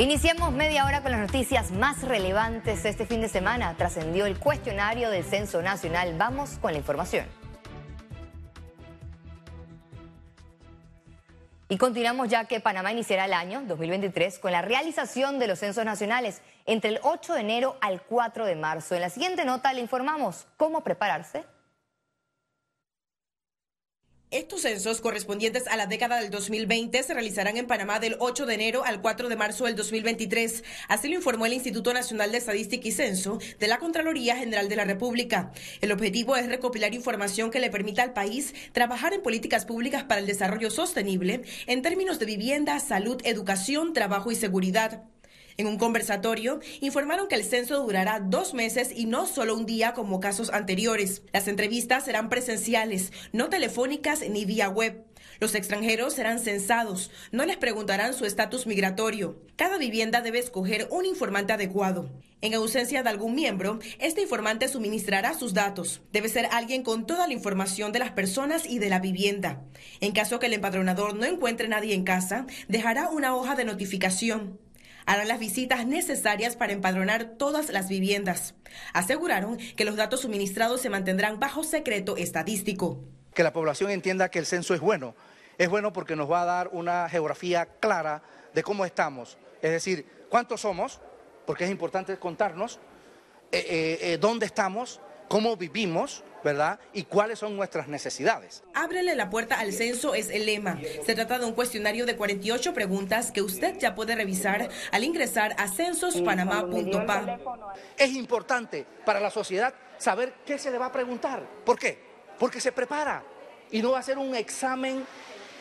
Iniciamos media hora con las noticias más relevantes este fin de semana. Trascendió el cuestionario del Censo Nacional. Vamos con la información. Y continuamos ya que Panamá iniciará el año 2023 con la realización de los censos nacionales entre el 8 de enero al 4 de marzo. En la siguiente nota le informamos cómo prepararse estos censos correspondientes a la década del 2020 se realizarán en Panamá del 8 de enero al 4 de marzo del 2023. Así lo informó el Instituto Nacional de Estadística y Censo de la Contraloría General de la República. El objetivo es recopilar información que le permita al país trabajar en políticas públicas para el desarrollo sostenible en términos de vivienda, salud, educación, trabajo y seguridad. En un conversatorio, informaron que el censo durará dos meses y no solo un día como casos anteriores. Las entrevistas serán presenciales, no telefónicas ni vía web. Los extranjeros serán censados, no les preguntarán su estatus migratorio. Cada vivienda debe escoger un informante adecuado. En ausencia de algún miembro, este informante suministrará sus datos. Debe ser alguien con toda la información de las personas y de la vivienda. En caso que el empadronador no encuentre nadie en casa, dejará una hoja de notificación harán las visitas necesarias para empadronar todas las viviendas. Aseguraron que los datos suministrados se mantendrán bajo secreto estadístico. Que la población entienda que el censo es bueno. Es bueno porque nos va a dar una geografía clara de cómo estamos. Es decir, cuántos somos, porque es importante contarnos, eh, eh, eh, dónde estamos, cómo vivimos, ¿verdad? Y cuáles son nuestras necesidades. Ábrele la puerta al censo es el lema. Se trata de un cuestionario de 48 preguntas que usted ya puede revisar al ingresar a censospanamá.pa. Es importante para la sociedad saber qué se le va a preguntar. ¿Por qué? Porque se prepara y no va a ser un examen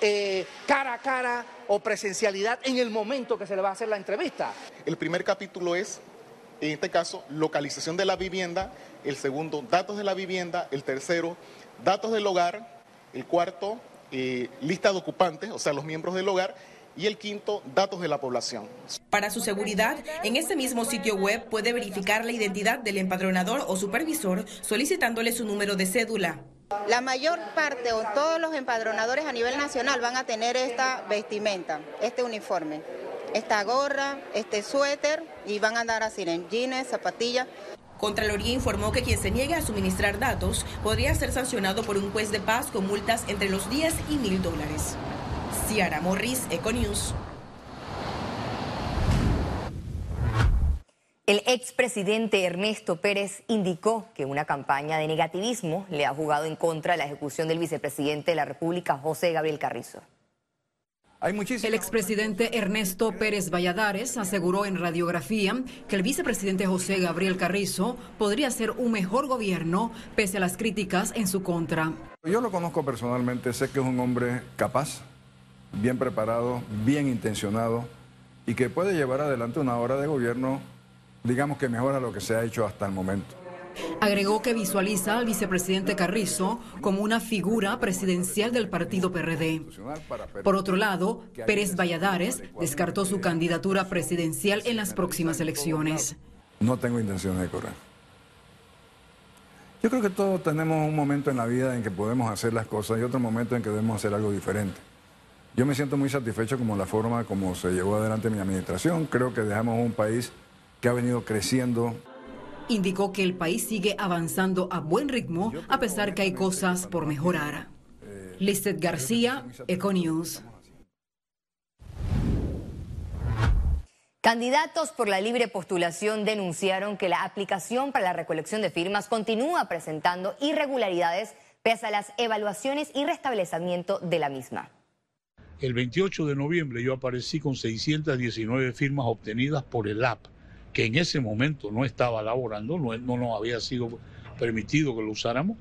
eh, cara a cara o presencialidad en el momento que se le va a hacer la entrevista. El primer capítulo es, en este caso, localización de la vivienda el segundo, datos de la vivienda, el tercero, datos del hogar, el cuarto, eh, lista de ocupantes, o sea, los miembros del hogar, y el quinto, datos de la población. Para su seguridad, en este mismo sitio web puede verificar la identidad del empadronador o supervisor solicitándole su número de cédula. La mayor parte o todos los empadronadores a nivel nacional van a tener esta vestimenta, este uniforme, esta gorra, este suéter y van a andar así en jeans, zapatillas. Contraloría informó que quien se niegue a suministrar datos podría ser sancionado por un juez de paz con multas entre los 10 y mil dólares. Ciara Morris, Econews. El expresidente Ernesto Pérez indicó que una campaña de negativismo le ha jugado en contra de la ejecución del vicepresidente de la República, José Gabriel Carrizo. El expresidente Ernesto Pérez Valladares aseguró en radiografía que el vicepresidente José Gabriel Carrizo podría ser un mejor gobierno pese a las críticas en su contra. Yo lo conozco personalmente, sé que es un hombre capaz, bien preparado, bien intencionado y que puede llevar adelante una hora de gobierno, digamos que mejora lo que se ha hecho hasta el momento. Agregó que visualiza al vicepresidente Carrizo como una figura presidencial del partido PRD. Por otro lado, Pérez Valladares descartó su candidatura presidencial en las próximas elecciones. No tengo intención de correr. Yo creo que todos tenemos un momento en la vida en que podemos hacer las cosas y otro momento en que debemos hacer algo diferente. Yo me siento muy satisfecho como la forma como se llevó adelante mi administración. Creo que dejamos un país que ha venido creciendo Indicó que el país sigue avanzando a buen ritmo a pesar que hay cosas por mejorar. Listet García, Econews. Candidatos por la libre postulación denunciaron que la aplicación para la recolección de firmas continúa presentando irregularidades pese a las evaluaciones y restablecimiento de la misma. El 28 de noviembre yo aparecí con 619 firmas obtenidas por el app que en ese momento no estaba laborando, no, no nos había sido permitido que lo usáramos,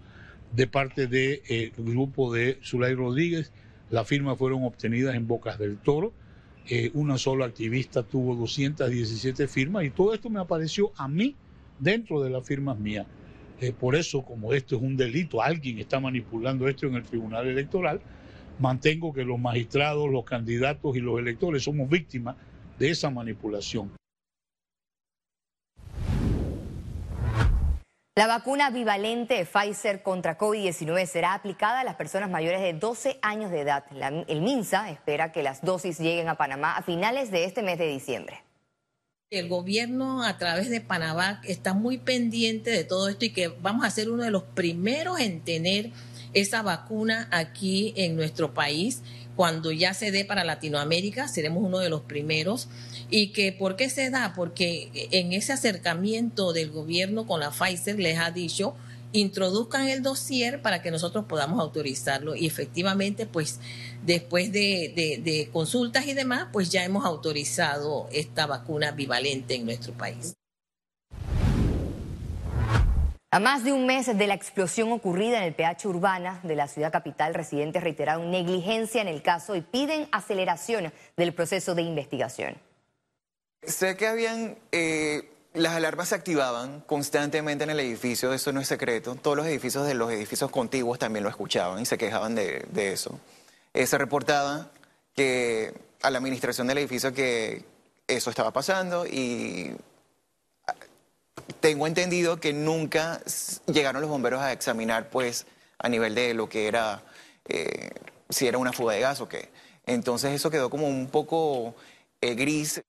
de parte del eh, grupo de Zulay Rodríguez. Las firmas fueron obtenidas en Bocas del Toro. Eh, una sola activista tuvo 217 firmas y todo esto me apareció a mí dentro de las firmas mías. Eh, por eso, como esto es un delito, alguien está manipulando esto en el Tribunal Electoral, mantengo que los magistrados, los candidatos y los electores somos víctimas de esa manipulación. La vacuna bivalente Pfizer contra COVID-19 será aplicada a las personas mayores de 12 años de edad. el MINSA espera que las dosis lleguen a Panamá a finales de este mes de diciembre. El gobierno a través de Panamá está muy pendiente de todo esto y que vamos a ser uno de los primeros en tener esa vacuna aquí en nuestro país. Cuando ya se dé para Latinoamérica, seremos uno de los primeros. ¿Y que por qué se da? Porque en ese acercamiento del gobierno con la Pfizer les ha dicho introduzcan el dossier para que nosotros podamos autorizarlo y efectivamente pues después de, consultas y demás pues ya hemos autorizado esta vacuna bivalente en nuestro país. A más de un mes de la explosión ocurrida en el PH Urbana de la ciudad capital, residentes reiteraron negligencia en el caso y piden aceleración del proceso de investigación. Sé que habían eh, las alarmas se activaban constantemente en el edificio, eso no es secreto. Todos los edificios de los edificios contiguos también lo escuchaban y se quejaban de, eso. Eh, se reportaba que a la administración del edificio que eso estaba pasando y ah, tengo entendido que nunca llegaron los bomberos a examinar pues a nivel de lo que era, eh, si era una fuga de gas o qué. Entonces eso quedó como un poco eh, gris.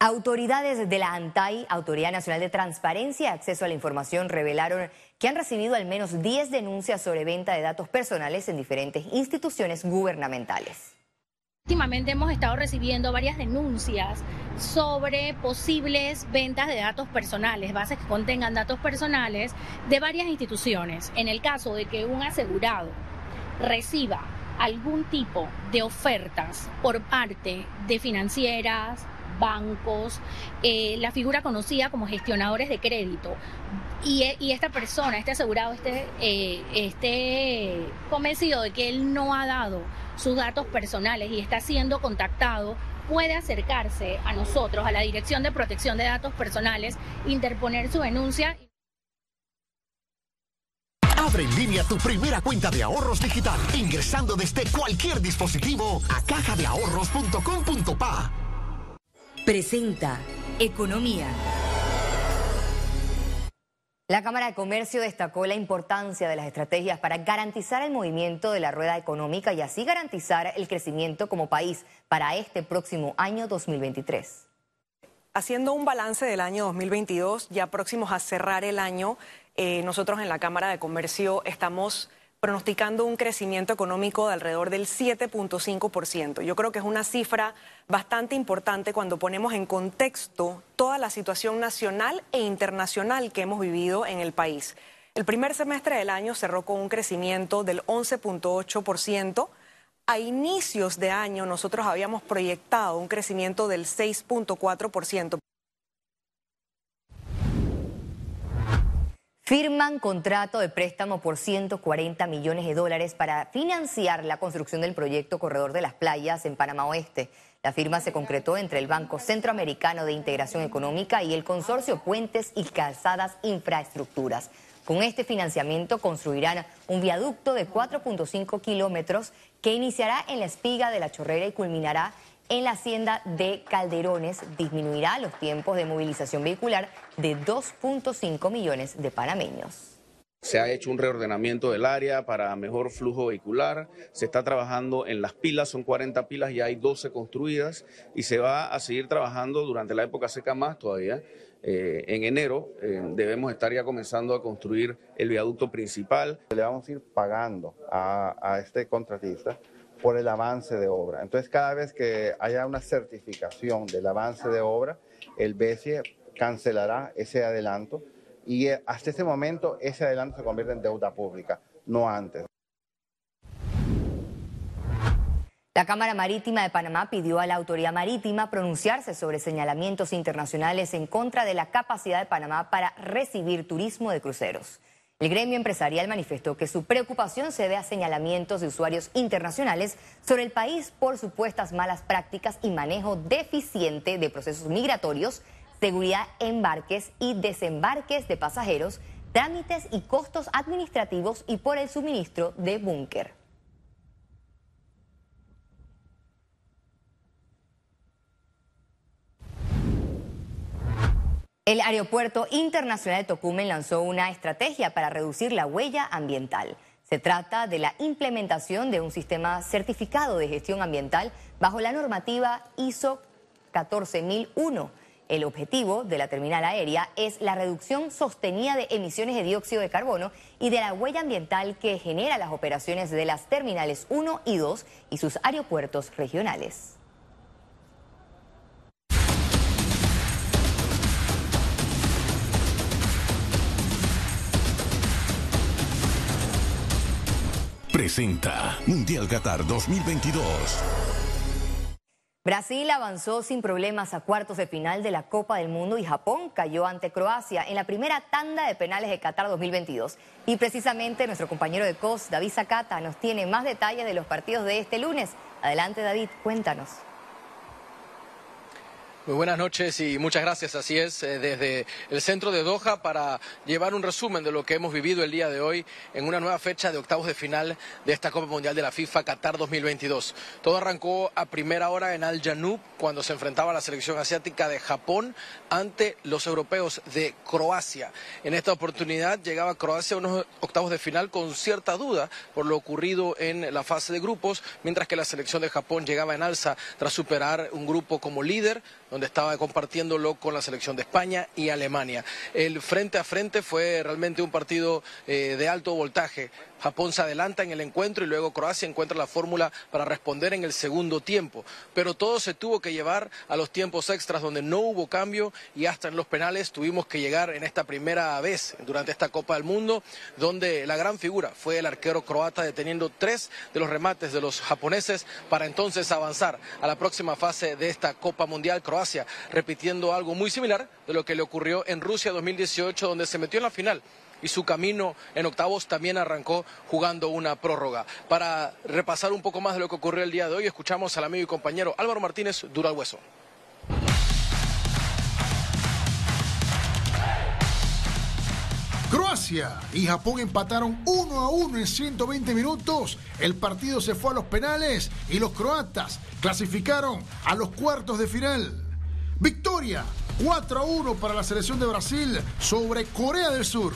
Autoridades de la ANTAI, Autoridad Nacional de Transparencia y Acceso a la Información, revelaron que han recibido al menos 10 denuncias sobre venta de datos personales en diferentes instituciones gubernamentales. Últimamente hemos estado recibiendo varias denuncias sobre posibles ventas de datos personales, bases que contengan datos personales de varias instituciones. En el caso de que un asegurado reciba algún tipo de ofertas por parte de financieras, bancos, eh, la figura conocida como gestionadores de crédito. Y, esta persona, este asegurado, este, eh, esté convencido de que él no ha dado sus datos personales y está siendo contactado, puede acercarse a nosotros, a la Dirección de Protección de Datos Personales, interponer su denuncia. Abre en línea tu primera cuenta de ahorros digital ingresando desde cualquier dispositivo a cajadeahorros.com.pa presenta Economía. La Cámara de Comercio destacó la importancia de las estrategias para garantizar el movimiento de la rueda económica y así garantizar el crecimiento como país para este próximo año 2023. Haciendo un balance del año 2022, ya próximos a cerrar el año, eh, nosotros en la Cámara de Comercio estamos pronosticando un crecimiento económico de alrededor del 7.5%. Yo creo que es una cifra bastante importante cuando ponemos en contexto toda la situación nacional e internacional que hemos vivido en el país. El primer semestre del año cerró con un crecimiento del 11.8%. A inicios de año nosotros habíamos proyectado un crecimiento del 6.4%. firman contrato de préstamo por 140 millones de dólares para financiar la construcción del proyecto Corredor de las Playas en Panamá Oeste. La firma se concretó entre el Banco Centroamericano de Integración Económica y el Consorcio Puentes y Calzadas Infraestructuras. Con este financiamiento construirán un viaducto de 4.5 kilómetros que iniciará en la espiga de la Chorrera y culminará en la hacienda de Calderones disminuirá los tiempos de movilización vehicular de 2.5 millones de panameños. Se ha hecho un reordenamiento del área para mejor flujo vehicular. Se está trabajando en las pilas, son 40 pilas, y hay 12 construidas y se va a seguir trabajando durante la época seca más todavía. Eh, en enero eh, debemos estar ya comenzando a construir el viaducto principal. Le vamos a ir pagando a, a este contratista por el avance de obra. Entonces, cada vez que haya una certificación del avance de obra, el BCE cancelará ese adelanto y eh, hasta ese momento ese adelanto se convierte en deuda pública, no antes. La Cámara Marítima de Panamá pidió a la autoridad marítima pronunciarse sobre señalamientos internacionales en contra de la capacidad de Panamá para recibir turismo de cruceros. El gremio empresarial manifestó que su preocupación se debe a señalamientos de usuarios internacionales sobre el país por supuestas malas prácticas y manejo deficiente de procesos migratorios, seguridad embarques y desembarques de pasajeros, trámites y costos administrativos y por el suministro de búnker. El Aeropuerto Internacional de Tocumen lanzó una estrategia para reducir la huella ambiental. Se trata de la implementación de un sistema certificado de gestión ambiental bajo la normativa ISO 14001. El objetivo de la terminal aérea es la reducción sostenida de emisiones de dióxido de carbono y de la huella ambiental que genera las operaciones de las terminales 1 y 2 y sus aeropuertos regionales. Presenta Mundial Qatar 2022. Brasil avanzó sin problemas a cuartos de final de la Copa del Mundo y Japón cayó ante Croacia en la primera tanda de penales de Qatar 2022. Y precisamente nuestro compañero de COS, David Zacata, nos tiene más detalles de los partidos de este lunes. Adelante David, cuéntanos. Muy buenas noches y muchas gracias. Así es, eh, desde el centro de Doha para llevar un resumen de lo que hemos vivido el día de hoy en una nueva fecha de octavos de final de esta Copa Mundial de la FIFA Qatar 2022. Todo arrancó a primera hora en Al Janub cuando se enfrentaba la selección asiática de Japón ante los europeos de Croacia. En esta oportunidad llegaba Croacia a unos octavos de final con cierta duda por lo ocurrido en la fase de grupos, mientras que la selección de Japón llegaba en alza tras superar un grupo como líder donde estaba compartiéndolo con la selección de España y Alemania. El frente a frente fue realmente un partido eh, de alto voltaje. Japón se adelanta en el encuentro y luego Croacia encuentra la fórmula para responder en el segundo tiempo. Pero todo se tuvo que llevar a los tiempos extras donde no hubo cambio y hasta en los penales tuvimos que llegar en esta primera vez durante esta Copa del Mundo, donde la gran figura fue el arquero croata deteniendo tres de los remates de los japoneses para entonces avanzar a la próxima fase de esta Copa Mundial Croacia, repitiendo algo muy similar de lo que le ocurrió en Rusia 2018, donde se metió en la final y su camino en octavos también arrancó jugando una prórroga. Para repasar un poco más de lo que ocurrió el día de hoy, escuchamos al amigo y compañero Álvaro Martínez Dura Hueso. Croacia y Japón empataron 1 a 1 en 120 minutos. El partido se fue a los penales y los croatas clasificaron a los cuartos de final. Victoria 4 a 1 para la selección de Brasil sobre Corea del Sur.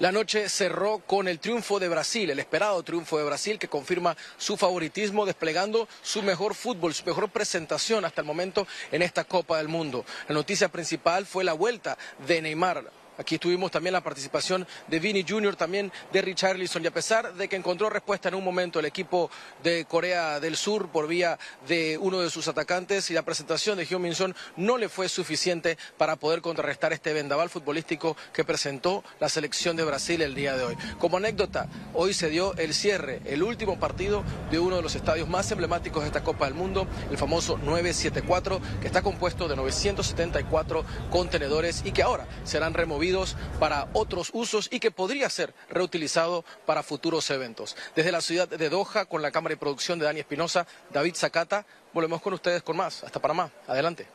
La noche cerró con el triunfo de Brasil, el esperado triunfo de Brasil que confirma su favoritismo desplegando su mejor fútbol, su mejor presentación hasta el momento en esta Copa del Mundo. La noticia principal fue la vuelta de Neymar Aquí tuvimos también la participación de Vini Jr., también de Richarlison. Y a pesar de que encontró respuesta en un momento el equipo de Corea del Sur por vía de uno de sus atacantes y la presentación de Hyun Min Son no le fue suficiente para poder contrarrestar este vendaval futbolístico que presentó la selección de Brasil el día de hoy. Como anécdota, hoy se dio el cierre, el último partido de uno de los estadios más emblemáticos de esta Copa del Mundo, el famoso 974, que está compuesto de 974 contenedores y que ahora serán removidos para otros usos y que podría ser reutilizado para futuros eventos. Desde la ciudad de Doha, con la cámara de producción de Dani Espinosa, David Zacata, volvemos con ustedes con más. Hasta Panamá. Adelante.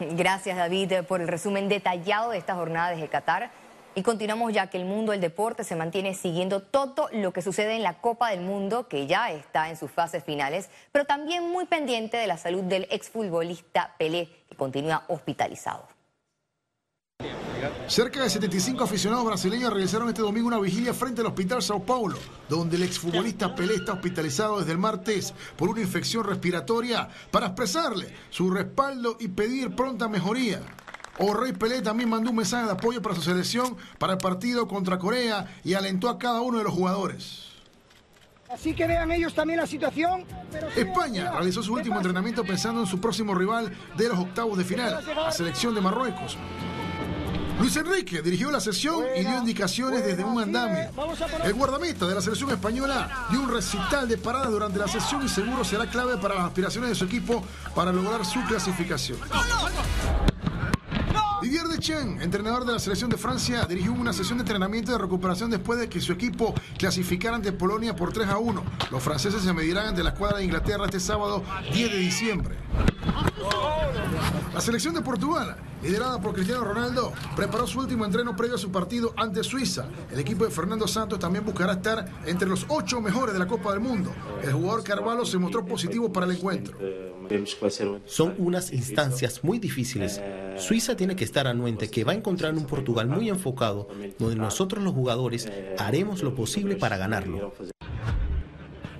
Gracias, David, por el resumen detallado de esta jornada desde Qatar. Y continuamos ya que el mundo del deporte se mantiene siguiendo todo lo que sucede en la Copa del Mundo, que ya está en sus fases finales, pero también muy pendiente de la salud del exfutbolista Pelé, que continúa hospitalizado. Cerca de 75 aficionados brasileños realizaron este domingo una vigilia frente al Hospital Sao Paulo, donde el exfutbolista Pelé está hospitalizado desde el martes por una infección respiratoria para expresarle su respaldo y pedir pronta mejoría. O Rey Pelé también mandó un mensaje de apoyo para su selección para el partido contra Corea y alentó a cada uno de los jugadores. Así que vean ellos también la situación. España realizó su último entrenamiento pensando en su próximo rival de los octavos de final, la selección de Marruecos. Luis Enrique dirigió la sesión y dio indicaciones desde un andamio. El guardameta de la selección española dio un recital de paradas durante la sesión y seguro será clave para las aspiraciones de su equipo para lograr su clasificación. Didier Deschamps, entrenador de la selección de Francia, dirigió una sesión de entrenamiento de recuperación después de que su equipo clasificara ante Polonia por 3 a 1. Los franceses se medirán ante la escuadra de Inglaterra este sábado 10 de diciembre. La selección de Portugal liderada por Cristiano Ronaldo, preparó su último entreno previo a su partido ante Suiza. El equipo de Fernando Santos también buscará estar entre los ocho mejores de la Copa del Mundo. El jugador Carvalho se mostró positivo para el encuentro. Son unas instancias muy difíciles. Suiza tiene que estar anuente que va a encontrar un Portugal muy enfocado, donde nosotros los jugadores haremos lo posible para ganarlo.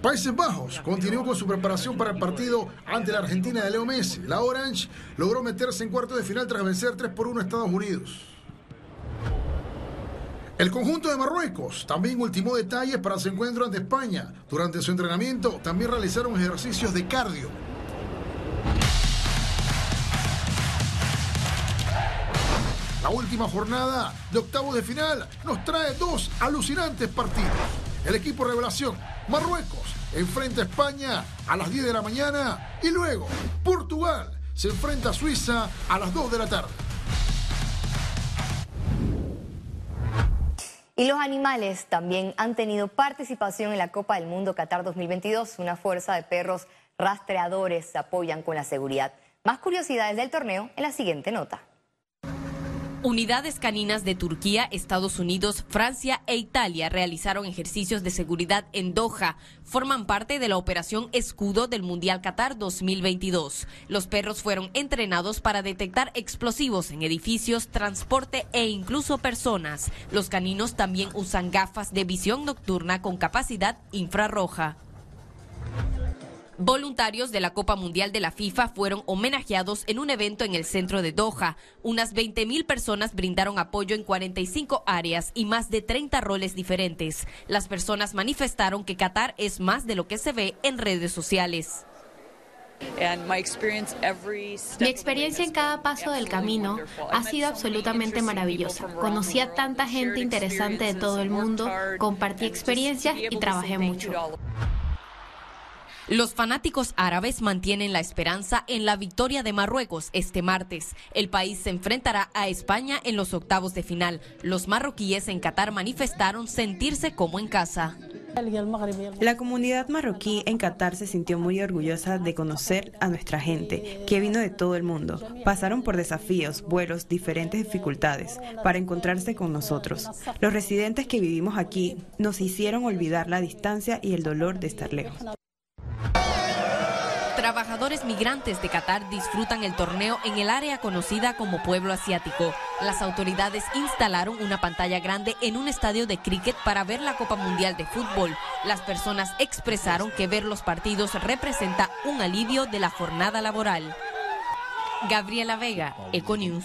Países Bajos continuó con su preparación para el partido ante la Argentina de Leo Messi. La Orange logró meterse en cuarto de final tras vencer 3 por 1 a Estados Unidos. El conjunto de Marruecos también ultimó detalles para su encuentro ante España. Durante su entrenamiento también realizaron ejercicios de cardio. La última jornada de octavos de final nos trae dos alucinantes partidos. El equipo revelación, Marruecos, enfrenta a España a las 10 de la mañana y luego Portugal se enfrenta a Suiza a las 2 de la tarde. Y los animales también han tenido participación en la Copa del Mundo Qatar 2022. Una fuerza de perros rastreadores se apoyan con la seguridad. Más curiosidades del torneo en la siguiente nota. Unidades caninas de Turquía, Estados Unidos, Francia e Italia realizaron ejercicios de seguridad en Doha. Forman parte de la operación Escudo del Mundial Qatar 2022. Los perros fueron entrenados para detectar explosivos en edificios, transporte e incluso personas. Los caninos también usan gafas de visión nocturna con capacidad infrarroja. Voluntarios de la Copa Mundial de la FIFA fueron homenajeados en un evento en el centro de Doha. Unas 20.000 personas brindaron apoyo en 45 áreas y más de 30 roles diferentes. Las personas manifestaron que Qatar es más de lo que se ve en redes sociales. Mi experiencia en cada paso del camino ha sido absolutamente maravillosa. Conocí a tanta gente interesante de todo el mundo, compartí experiencias y trabajé mucho. Los fanáticos árabes mantienen la esperanza en la victoria de Marruecos este martes. El país se enfrentará a España en los octavos de final. Los marroquíes en Qatar manifestaron sentirse como en casa. La comunidad marroquí en Qatar se sintió muy orgullosa de conocer a nuestra gente, que vino de todo el mundo. Pasaron por desafíos, vuelos, diferentes dificultades para encontrarse con nosotros. Los residentes que vivimos aquí nos hicieron olvidar la distancia y el dolor de estar lejos. Trabajadores migrantes de Qatar disfrutan el torneo en el área conocida como Pueblo Asiático. Las autoridades instalaron una pantalla grande en un estadio de cricket para ver la Copa Mundial de Fútbol. Las personas expresaron que ver los partidos representa un alivio de la jornada laboral. Gabriela Vega, Econews.